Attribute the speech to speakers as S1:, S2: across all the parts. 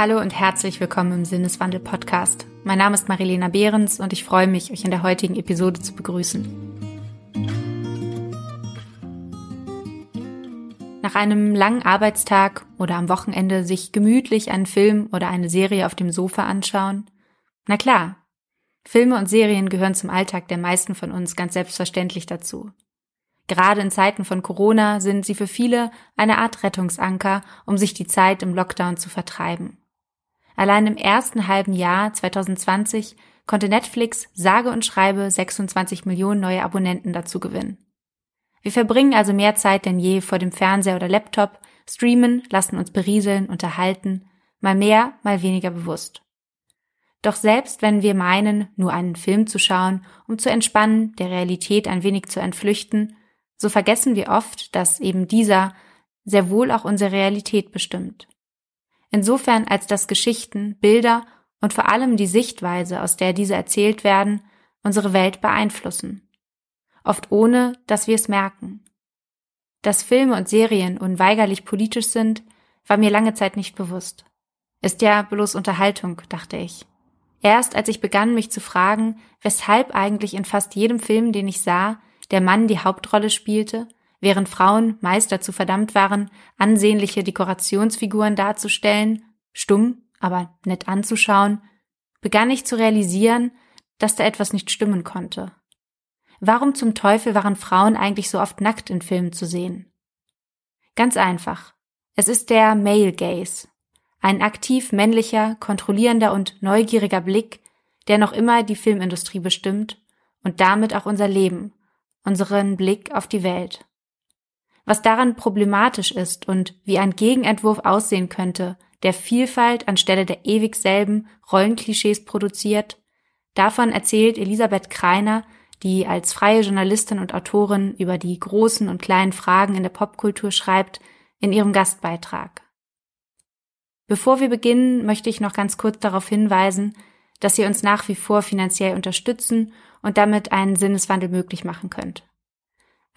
S1: Hallo und herzlich willkommen im Sinneswandel Podcast. Mein Name ist Marilena Behrens und ich freue mich, euch in der heutigen Episode zu begrüßen. Nach einem langen Arbeitstag oder am Wochenende sich gemütlich einen Film oder eine Serie auf dem Sofa anschauen? Na klar, Filme und Serien gehören zum Alltag der meisten von uns ganz selbstverständlich dazu. Gerade in Zeiten von Corona sind sie für viele eine Art Rettungsanker, um sich die Zeit im Lockdown zu vertreiben. Allein im ersten halben Jahr 2020 konnte Netflix sage und schreibe 26 Millionen neue Abonnenten dazu gewinnen. Wir verbringen also mehr Zeit denn je vor dem Fernseher oder Laptop, streamen, lassen uns berieseln, unterhalten, mal mehr, mal weniger bewusst. Doch selbst wenn wir meinen, nur einen Film zu schauen, um zu entspannen, der Realität ein wenig zu entflüchten, so vergessen wir oft, dass eben dieser sehr wohl auch unsere Realität bestimmt insofern als dass Geschichten, Bilder und vor allem die Sichtweise, aus der diese erzählt werden, unsere Welt beeinflussen. Oft ohne, dass wir es merken. Dass Filme und Serien unweigerlich politisch sind, war mir lange Zeit nicht bewusst. Ist ja bloß Unterhaltung, dachte ich. Erst als ich begann, mich zu fragen, weshalb eigentlich in fast jedem Film, den ich sah, der Mann die Hauptrolle spielte Während Frauen meist dazu verdammt waren, ansehnliche Dekorationsfiguren darzustellen, stumm, aber nett anzuschauen, begann ich zu realisieren, dass da etwas nicht stimmen konnte. Warum zum Teufel waren Frauen eigentlich so oft nackt in Filmen zu sehen? Ganz einfach. Es ist der Male Gaze. Ein aktiv männlicher, kontrollierender und neugieriger Blick, der noch immer die Filmindustrie bestimmt und damit auch unser Leben, unseren Blick auf die Welt. Was daran problematisch ist und wie ein Gegenentwurf aussehen könnte, der Vielfalt anstelle der ewig selben Rollenklischees produziert, davon erzählt Elisabeth Kreiner, die als freie Journalistin und Autorin über die großen und kleinen Fragen in der Popkultur schreibt, in ihrem Gastbeitrag. Bevor wir beginnen, möchte ich noch ganz kurz darauf hinweisen, dass ihr uns nach wie vor finanziell unterstützen und damit einen Sinneswandel möglich machen könnt.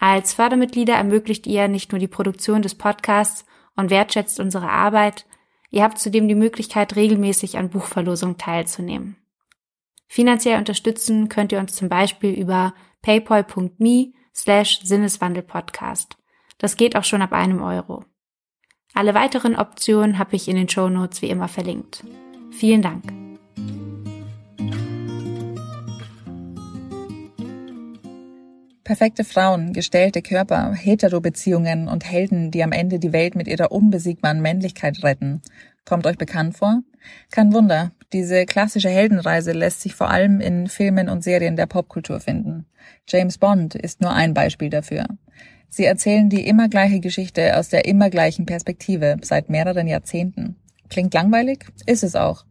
S1: Als Fördermitglieder ermöglicht ihr nicht nur die Produktion des Podcasts und wertschätzt unsere Arbeit, ihr habt zudem die Möglichkeit, regelmäßig an Buchverlosungen teilzunehmen. Finanziell unterstützen könnt ihr uns zum Beispiel über paypal.me slash Sinneswandelpodcast. Das geht auch schon ab einem Euro. Alle weiteren Optionen habe ich in den Show Notes wie immer verlinkt. Vielen Dank.
S2: Perfekte Frauen, gestellte Körper, Hetero-Beziehungen und Helden, die am Ende die Welt mit ihrer unbesiegbaren Männlichkeit retten. Kommt euch bekannt vor? Kein Wunder, diese klassische Heldenreise lässt sich vor allem in Filmen und Serien der Popkultur finden. James Bond ist nur ein Beispiel dafür. Sie erzählen die immer gleiche Geschichte aus der immer gleichen Perspektive seit mehreren Jahrzehnten. Klingt langweilig? Ist es auch.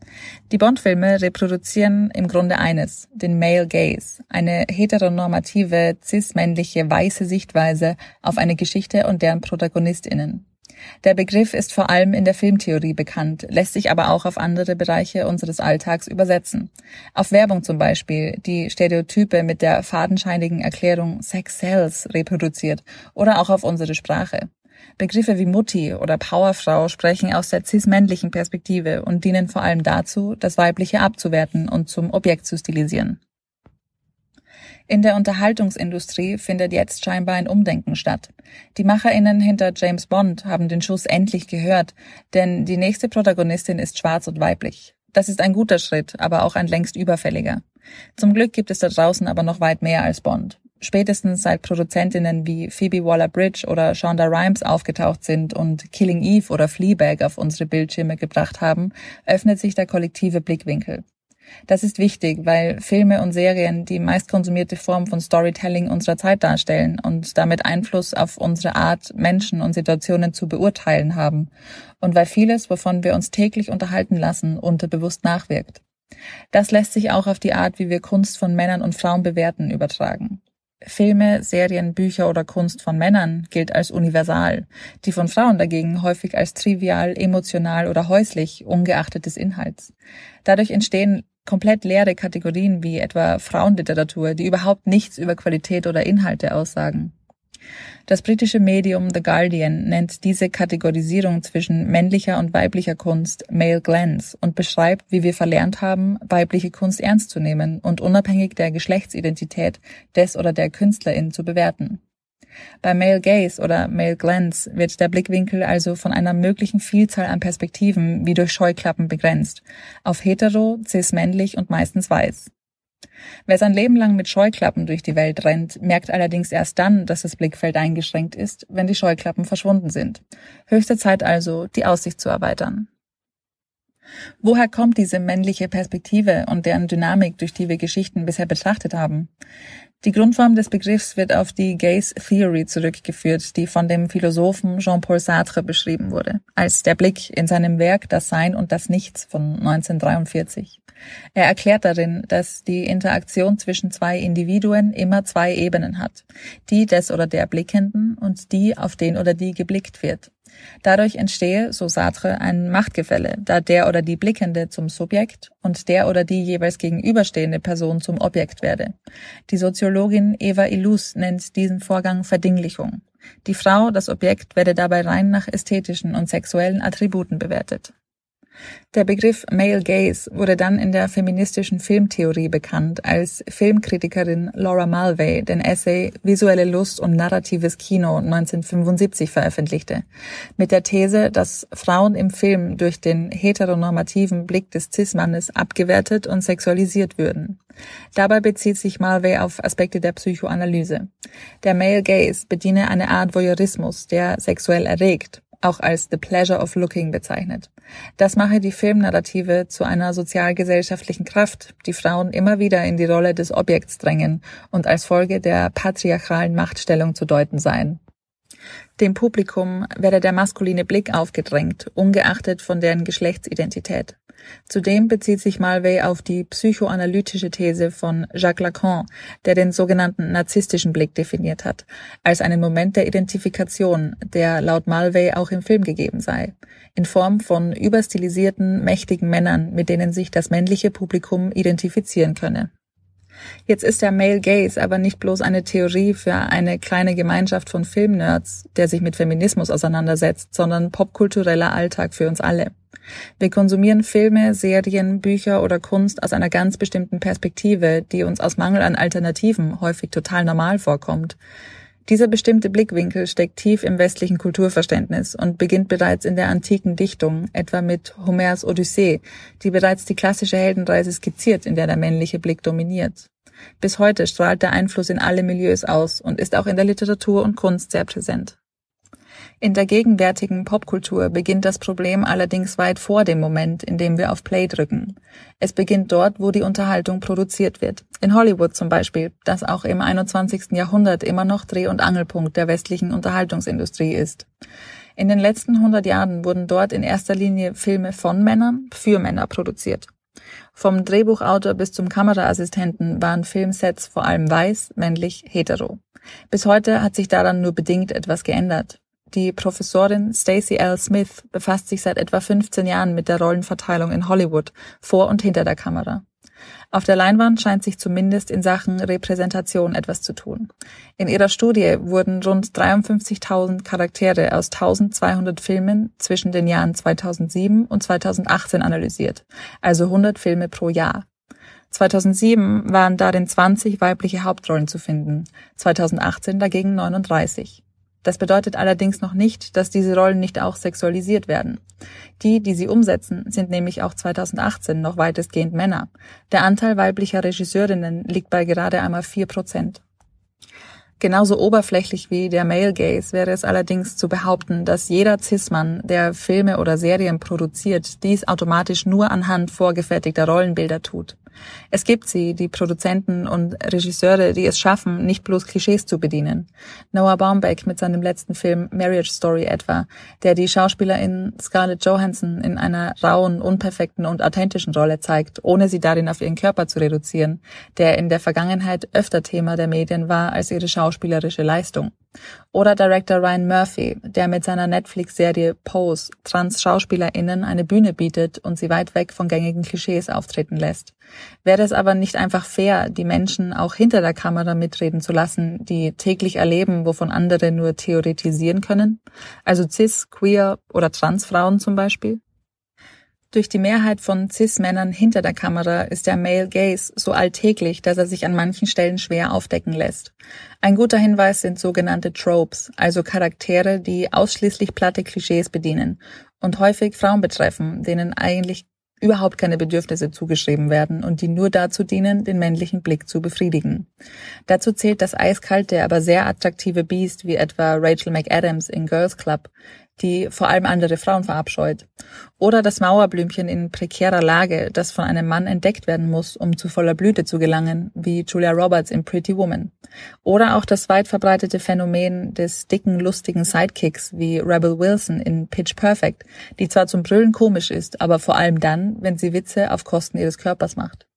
S2: Die Bond-Filme reproduzieren im Grunde eines, den Male Gaze, eine heteronormative, cis-männliche, weiße Sichtweise auf eine Geschichte und deren ProtagonistInnen. Der Begriff ist vor allem in der Filmtheorie bekannt, lässt sich aber auch auf andere Bereiche unseres Alltags übersetzen. Auf Werbung zum Beispiel, die Stereotype mit der fadenscheinigen Erklärung Sex Sells reproduziert oder auch auf unsere Sprache. Begriffe wie Mutti oder Powerfrau sprechen aus der cis-männlichen Perspektive und dienen vor allem dazu, das Weibliche abzuwerten und zum Objekt zu stilisieren. In der Unterhaltungsindustrie findet jetzt scheinbar ein Umdenken statt. Die Macherinnen hinter James Bond haben den Schuss endlich gehört, denn die nächste Protagonistin ist schwarz und weiblich. Das ist ein guter Schritt, aber auch ein längst überfälliger. Zum Glück gibt es da draußen aber noch weit mehr als Bond spätestens seit Produzentinnen wie Phoebe Waller-Bridge oder Shonda Rhimes aufgetaucht sind und Killing Eve oder Fleabag auf unsere Bildschirme gebracht haben, öffnet sich der kollektive Blickwinkel. Das ist wichtig, weil Filme und Serien die meistkonsumierte Form von Storytelling unserer Zeit darstellen und damit Einfluss auf unsere Art, Menschen und Situationen zu beurteilen haben und weil vieles, wovon wir uns täglich unterhalten lassen, unterbewusst nachwirkt. Das lässt sich auch auf die Art, wie wir Kunst von Männern und Frauen bewerten, übertragen. Filme, Serien, Bücher oder Kunst von Männern gilt als universal, die von Frauen dagegen häufig als trivial, emotional oder häuslich, ungeachtet des Inhalts. Dadurch entstehen komplett leere Kategorien wie etwa Frauenliteratur, die überhaupt nichts über Qualität oder Inhalte aussagen. Das britische Medium The Guardian nennt diese Kategorisierung zwischen männlicher und weiblicher Kunst Male Glance und beschreibt, wie wir verlernt haben, weibliche Kunst ernst zu nehmen und unabhängig der Geschlechtsidentität des oder der Künstlerin zu bewerten. Bei Male Gaze oder Male Glance wird der Blickwinkel also von einer möglichen Vielzahl an Perspektiven wie durch Scheuklappen begrenzt, auf hetero, cis-männlich und meistens weiß. Wer sein Leben lang mit Scheuklappen durch die Welt rennt, merkt allerdings erst dann, dass das Blickfeld eingeschränkt ist, wenn die Scheuklappen verschwunden sind. Höchste Zeit also, die Aussicht zu erweitern. Woher kommt diese männliche Perspektive und deren Dynamik, durch die wir Geschichten bisher betrachtet haben? Die Grundform des Begriffs wird auf die Gaze Theory zurückgeführt, die von dem Philosophen Jean-Paul Sartre beschrieben wurde, als der Blick in seinem Werk Das Sein und das Nichts von 1943. Er erklärt darin, dass die Interaktion zwischen zwei Individuen immer zwei Ebenen hat, die des oder der Blickenden und die, auf den oder die geblickt wird. Dadurch entstehe, so Sartre, ein Machtgefälle, da der oder die Blickende zum Subjekt und der oder die jeweils gegenüberstehende Person zum Objekt werde. Die Soziologin Eva Illus nennt diesen Vorgang Verdinglichung. Die Frau, das Objekt, werde dabei rein nach ästhetischen und sexuellen Attributen bewertet. Der Begriff Male Gaze wurde dann in der feministischen Filmtheorie bekannt, als Filmkritikerin Laura Mulvey den Essay Visuelle Lust und narratives Kino 1975 veröffentlichte, mit der These, dass Frauen im Film durch den heteronormativen Blick des Cis-Mannes abgewertet und sexualisiert würden. Dabei bezieht sich Mulvey auf Aspekte der Psychoanalyse. Der Male Gaze bediene eine Art Voyeurismus, der sexuell erregt auch als The Pleasure of Looking bezeichnet. Das mache die Filmnarrative zu einer sozialgesellschaftlichen Kraft, die Frauen immer wieder in die Rolle des Objekts drängen und als Folge der patriarchalen Machtstellung zu deuten seien. Dem Publikum werde der maskuline Blick aufgedrängt, ungeachtet von deren Geschlechtsidentität. Zudem bezieht sich Malvey auf die psychoanalytische These von Jacques Lacan, der den sogenannten narzisstischen Blick definiert hat, als einen Moment der Identifikation, der laut Malvey auch im Film gegeben sei, in Form von überstilisierten, mächtigen Männern, mit denen sich das männliche Publikum identifizieren könne. Jetzt ist der Male Gaze aber nicht bloß eine Theorie für eine kleine Gemeinschaft von Filmnerds, der sich mit Feminismus auseinandersetzt, sondern popkultureller Alltag für uns alle. Wir konsumieren Filme, Serien, Bücher oder Kunst aus einer ganz bestimmten Perspektive, die uns aus Mangel an Alternativen häufig total normal vorkommt. Dieser bestimmte Blickwinkel steckt tief im westlichen Kulturverständnis und beginnt bereits in der antiken Dichtung, etwa mit Homers Odyssee, die bereits die klassische Heldenreise skizziert, in der der männliche Blick dominiert. Bis heute strahlt der Einfluss in alle Milieus aus und ist auch in der Literatur und Kunst sehr präsent. In der gegenwärtigen Popkultur beginnt das Problem allerdings weit vor dem Moment, in dem wir auf Play drücken. Es beginnt dort, wo die Unterhaltung produziert wird. In Hollywood zum Beispiel, das auch im 21. Jahrhundert immer noch Dreh- und Angelpunkt der westlichen Unterhaltungsindustrie ist. In den letzten 100 Jahren wurden dort in erster Linie Filme von Männern für Männer produziert. Vom Drehbuchautor bis zum Kameraassistenten waren Filmsets vor allem weiß, männlich, hetero. Bis heute hat sich daran nur bedingt etwas geändert. Die Professorin Stacey L. Smith befasst sich seit etwa 15 Jahren mit der Rollenverteilung in Hollywood, vor und hinter der Kamera. Auf der Leinwand scheint sich zumindest in Sachen Repräsentation etwas zu tun. In ihrer Studie wurden rund 53.000 Charaktere aus 1200 Filmen zwischen den Jahren 2007 und 2018 analysiert, also 100 Filme pro Jahr. 2007 waren darin 20 weibliche Hauptrollen zu finden, 2018 dagegen 39. Das bedeutet allerdings noch nicht, dass diese Rollen nicht auch sexualisiert werden. Die, die sie umsetzen, sind nämlich auch 2018 noch weitestgehend Männer. Der Anteil weiblicher Regisseurinnen liegt bei gerade einmal vier Prozent. Genauso oberflächlich wie der Male Gaze wäre es allerdings zu behaupten, dass jeder Cis-Mann, der Filme oder Serien produziert, dies automatisch nur anhand vorgefertigter Rollenbilder tut. Es gibt sie, die Produzenten und Regisseure, die es schaffen, nicht bloß Klischees zu bedienen. Noah Baumbach mit seinem letzten Film Marriage Story etwa, der die Schauspielerin Scarlett Johansson in einer rauen, unperfekten und authentischen Rolle zeigt, ohne sie darin auf ihren Körper zu reduzieren, der in der Vergangenheit öfter Thema der Medien war als ihre schauspielerische Leistung. Oder Director Ryan Murphy, der mit seiner Netflix-Serie Pose Trans-SchauspielerInnen eine Bühne bietet und sie weit weg von gängigen Klischees auftreten lässt. Wäre es aber nicht einfach fair, die Menschen auch hinter der Kamera mitreden zu lassen, die täglich erleben, wovon andere nur theoretisieren können? Also cis, queer oder Transfrauen zum Beispiel? Durch die Mehrheit von Cis-Männern hinter der Kamera ist der Male Gaze so alltäglich, dass er sich an manchen Stellen schwer aufdecken lässt. Ein guter Hinweis sind sogenannte Tropes, also Charaktere, die ausschließlich platte Klischees bedienen und häufig Frauen betreffen, denen eigentlich überhaupt keine Bedürfnisse zugeschrieben werden und die nur dazu dienen, den männlichen Blick zu befriedigen. Dazu zählt das eiskalte, aber sehr attraktive Biest wie etwa Rachel McAdams in Girls Club, die vor allem andere Frauen verabscheut. Oder das Mauerblümchen in prekärer Lage, das von einem Mann entdeckt werden muss, um zu voller Blüte zu gelangen, wie Julia Roberts in Pretty Woman. Oder auch das weit verbreitete Phänomen des dicken, lustigen Sidekicks wie Rebel Wilson in Pitch Perfect, die zwar zum Brüllen komisch ist, aber vor allem dann, wenn sie Witze auf Kosten ihres Körpers macht.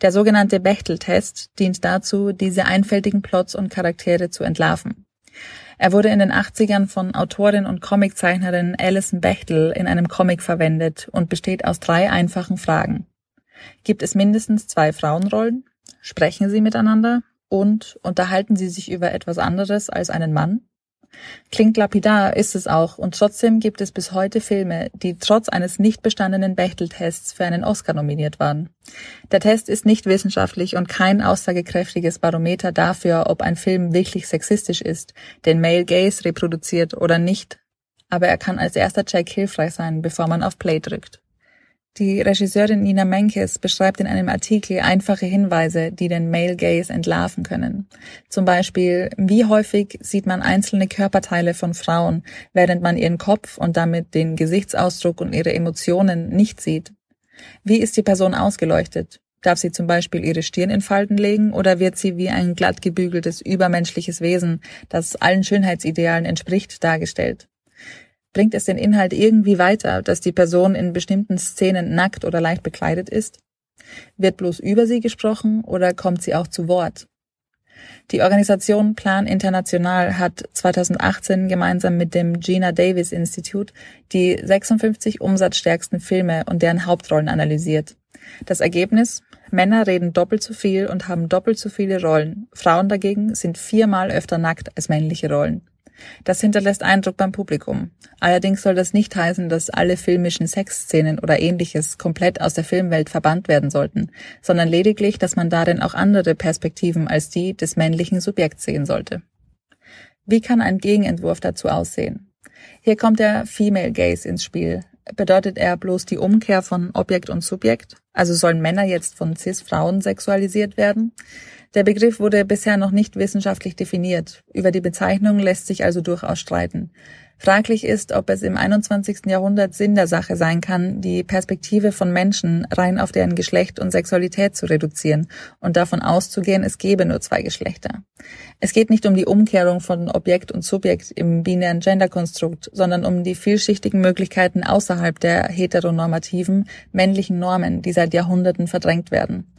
S2: Der sogenannte Bechtel-Test dient dazu, diese einfältigen Plots und Charaktere zu entlarven. Er wurde in den 80ern von Autorin und Comiczeichnerin Alison Bechtel in einem Comic verwendet und besteht aus drei einfachen Fragen. Gibt es mindestens zwei Frauenrollen? Sprechen sie miteinander? Und unterhalten sie sich über etwas anderes als einen Mann? Klingt lapidar, ist es auch, und trotzdem gibt es bis heute Filme, die trotz eines nicht bestandenen Bechtel-Tests für einen Oscar nominiert waren. Der Test ist nicht wissenschaftlich und kein aussagekräftiges Barometer dafür, ob ein Film wirklich sexistisch ist, den Male Gaze reproduziert oder nicht, aber er kann als erster Check hilfreich sein, bevor man auf Play drückt. Die Regisseurin Nina Menkes beschreibt in einem Artikel einfache Hinweise, die den Male Gaze entlarven können. Zum Beispiel, wie häufig sieht man einzelne Körperteile von Frauen, während man ihren Kopf und damit den Gesichtsausdruck und ihre Emotionen nicht sieht? Wie ist die Person ausgeleuchtet? Darf sie zum Beispiel ihre Stirn in Falten legen oder wird sie wie ein glatt gebügeltes, übermenschliches Wesen, das allen Schönheitsidealen entspricht, dargestellt? Bringt es den Inhalt irgendwie weiter, dass die Person in bestimmten Szenen nackt oder leicht bekleidet ist? Wird bloß über sie gesprochen oder kommt sie auch zu Wort? Die Organisation Plan International hat 2018 gemeinsam mit dem Gina Davis Institute die 56 umsatzstärksten Filme und deren Hauptrollen analysiert. Das Ergebnis? Männer reden doppelt so viel und haben doppelt so viele Rollen. Frauen dagegen sind viermal öfter nackt als männliche Rollen. Das hinterlässt Eindruck beim Publikum. Allerdings soll das nicht heißen, dass alle filmischen Sexszenen oder ähnliches komplett aus der Filmwelt verbannt werden sollten, sondern lediglich, dass man darin auch andere Perspektiven als die des männlichen Subjekts sehen sollte. Wie kann ein Gegenentwurf dazu aussehen? Hier kommt der Female Gaze ins Spiel. Bedeutet er bloß die Umkehr von Objekt und Subjekt? Also sollen Männer jetzt von Cis-Frauen sexualisiert werden? Der Begriff wurde bisher noch nicht wissenschaftlich definiert. Über die Bezeichnung lässt sich also durchaus streiten. Fraglich ist, ob es im 21. Jahrhundert Sinn der Sache sein kann, die Perspektive von Menschen rein auf deren Geschlecht und Sexualität zu reduzieren und davon auszugehen, es gebe nur zwei Geschlechter. Es geht nicht um die Umkehrung von Objekt und Subjekt im binären Genderkonstrukt, sondern um die vielschichtigen Möglichkeiten außerhalb der heteronormativen männlichen Normen, die seit Jahrhunderten verdrängt werden.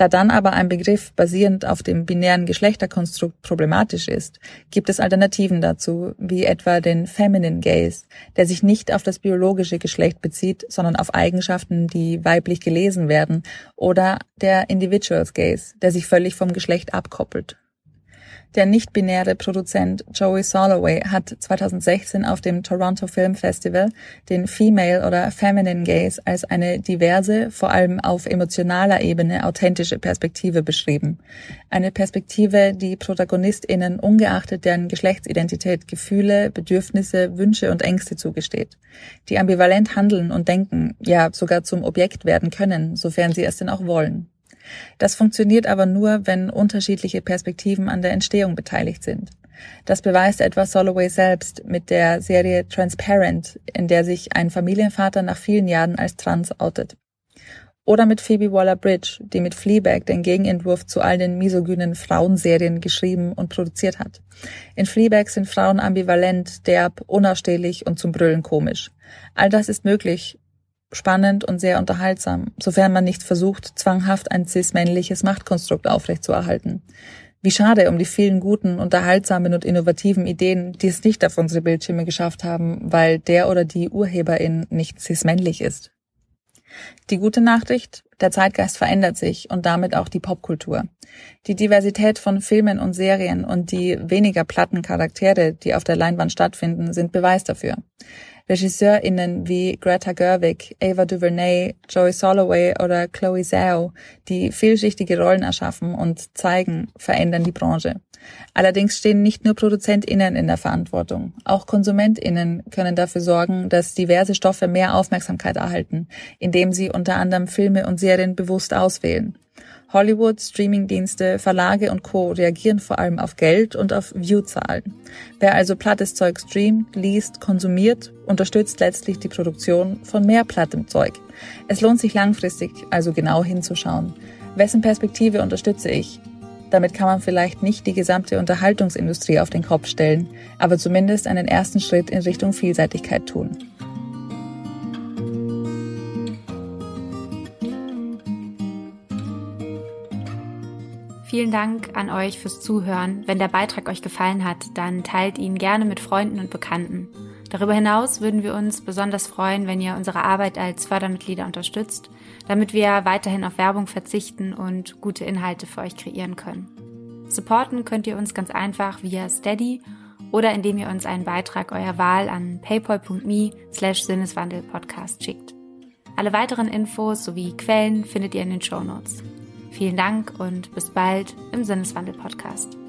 S2: Da dann aber ein Begriff basierend auf dem binären Geschlechterkonstrukt problematisch ist, gibt es Alternativen dazu, wie etwa den Feminine Gaze, der sich nicht auf das biologische Geschlecht bezieht, sondern auf Eigenschaften, die weiblich gelesen werden, oder der Individuals Gaze, der sich völlig vom Geschlecht abkoppelt. Der nicht-binäre Produzent Joey Soloway hat 2016 auf dem Toronto Film Festival den Female oder Feminine Gaze als eine diverse, vor allem auf emotionaler Ebene authentische Perspektive beschrieben. Eine Perspektive, die ProtagonistInnen ungeachtet deren Geschlechtsidentität Gefühle, Bedürfnisse, Wünsche und Ängste zugesteht. Die ambivalent handeln und denken, ja sogar zum Objekt werden können, sofern sie es denn auch wollen. Das funktioniert aber nur, wenn unterschiedliche Perspektiven an der Entstehung beteiligt sind. Das beweist etwa Soloway selbst mit der Serie Transparent, in der sich ein Familienvater nach vielen Jahren als trans outet. Oder mit Phoebe Waller-Bridge, die mit Fleabag den Gegenentwurf zu all den misogynen Frauenserien geschrieben und produziert hat. In Fleabag sind Frauen ambivalent, derb, unausstehlich und zum Brüllen komisch. All das ist möglich, spannend und sehr unterhaltsam, sofern man nicht versucht, zwanghaft ein cis-männliches Machtkonstrukt aufrechtzuerhalten. Wie schade um die vielen guten, unterhaltsamen und innovativen Ideen, die es nicht auf unsere Bildschirme geschafft haben, weil der oder die Urheberin nicht cis-männlich ist. Die gute Nachricht, der Zeitgeist verändert sich und damit auch die Popkultur. Die Diversität von Filmen und Serien und die weniger platten Charaktere, die auf der Leinwand stattfinden, sind Beweis dafür. RegisseurInnen wie Greta Gerwig, Ava DuVernay, Joey Soloway oder Chloe Zhao, die vielschichtige Rollen erschaffen und zeigen, verändern die Branche. Allerdings stehen nicht nur ProduzentInnen in der Verantwortung. Auch KonsumentInnen können dafür sorgen, dass diverse Stoffe mehr Aufmerksamkeit erhalten, indem sie unter anderem Filme und Serien bewusst auswählen. Hollywood, Streamingdienste, Verlage und Co. reagieren vor allem auf Geld und auf Viewzahlen. Wer also plattes Zeug streamt, liest, konsumiert, unterstützt letztlich die Produktion von mehr plattem Zeug. Es lohnt sich langfristig also genau hinzuschauen. Wessen Perspektive unterstütze ich? Damit kann man vielleicht nicht die gesamte Unterhaltungsindustrie auf den Kopf stellen, aber zumindest einen ersten Schritt in Richtung Vielseitigkeit tun.
S1: Vielen Dank an euch fürs Zuhören. Wenn der Beitrag euch gefallen hat, dann teilt ihn gerne mit Freunden und Bekannten. Darüber hinaus würden wir uns besonders freuen, wenn ihr unsere Arbeit als Fördermitglieder unterstützt, damit wir weiterhin auf Werbung verzichten und gute Inhalte für euch kreieren können. Supporten könnt ihr uns ganz einfach via Steady oder indem ihr uns einen Beitrag eurer Wahl an paypal.me slash sinneswandelpodcast schickt. Alle weiteren Infos sowie Quellen findet ihr in den Show Notes. Vielen Dank und bis bald im Sinneswandel-Podcast.